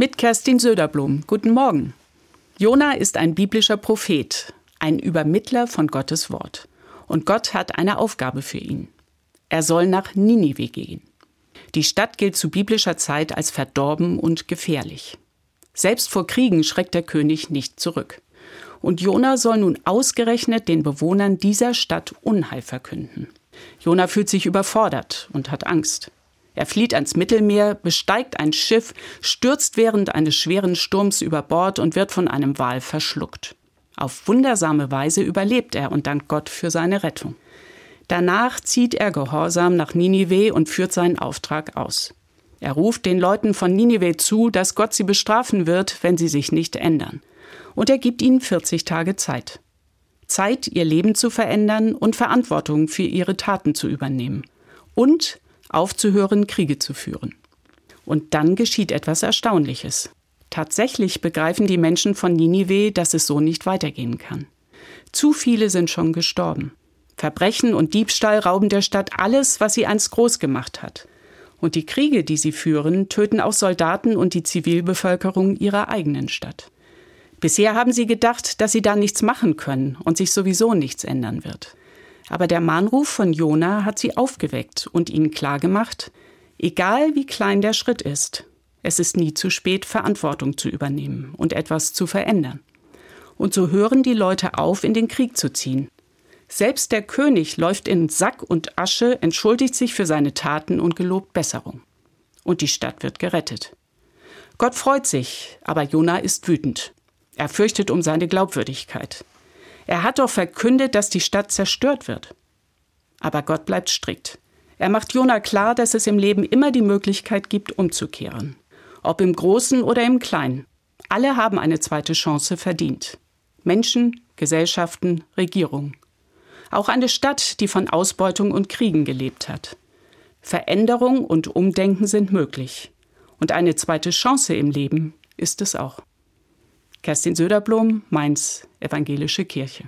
Mit Kerstin Söderblom. Guten Morgen. Jona ist ein biblischer Prophet, ein Übermittler von Gottes Wort. Und Gott hat eine Aufgabe für ihn. Er soll nach Ninive gehen. Die Stadt gilt zu biblischer Zeit als verdorben und gefährlich. Selbst vor Kriegen schreckt der König nicht zurück. Und Jona soll nun ausgerechnet den Bewohnern dieser Stadt Unheil verkünden. Jona fühlt sich überfordert und hat Angst. Er flieht ans Mittelmeer, besteigt ein Schiff, stürzt während eines schweren Sturms über Bord und wird von einem Wal verschluckt. Auf wundersame Weise überlebt er und dankt Gott für seine Rettung. Danach zieht er gehorsam nach Ninive und führt seinen Auftrag aus. Er ruft den Leuten von Ninive zu, dass Gott sie bestrafen wird, wenn sie sich nicht ändern. Und er gibt ihnen 40 Tage Zeit. Zeit, ihr Leben zu verändern und Verantwortung für ihre Taten zu übernehmen. Und aufzuhören, Kriege zu führen. Und dann geschieht etwas Erstaunliches. Tatsächlich begreifen die Menschen von Ninive, dass es so nicht weitergehen kann. Zu viele sind schon gestorben. Verbrechen und Diebstahl rauben der Stadt alles, was sie einst groß gemacht hat. Und die Kriege, die sie führen, töten auch Soldaten und die Zivilbevölkerung ihrer eigenen Stadt. Bisher haben sie gedacht, dass sie da nichts machen können und sich sowieso nichts ändern wird. Aber der Mahnruf von Jona hat sie aufgeweckt und ihnen klargemacht, egal wie klein der Schritt ist, es ist nie zu spät, Verantwortung zu übernehmen und etwas zu verändern. Und so hören die Leute auf, in den Krieg zu ziehen. Selbst der König läuft in Sack und Asche, entschuldigt sich für seine Taten und gelobt Besserung. Und die Stadt wird gerettet. Gott freut sich, aber Jona ist wütend. Er fürchtet um seine Glaubwürdigkeit. Er hat doch verkündet, dass die Stadt zerstört wird. Aber Gott bleibt strikt. Er macht Jona klar, dass es im Leben immer die Möglichkeit gibt, umzukehren. Ob im Großen oder im Kleinen. Alle haben eine zweite Chance verdient. Menschen, Gesellschaften, Regierungen. Auch eine Stadt, die von Ausbeutung und Kriegen gelebt hat. Veränderung und Umdenken sind möglich. Und eine zweite Chance im Leben ist es auch. Kerstin Söderblom, Mainz, Evangelische Kirche.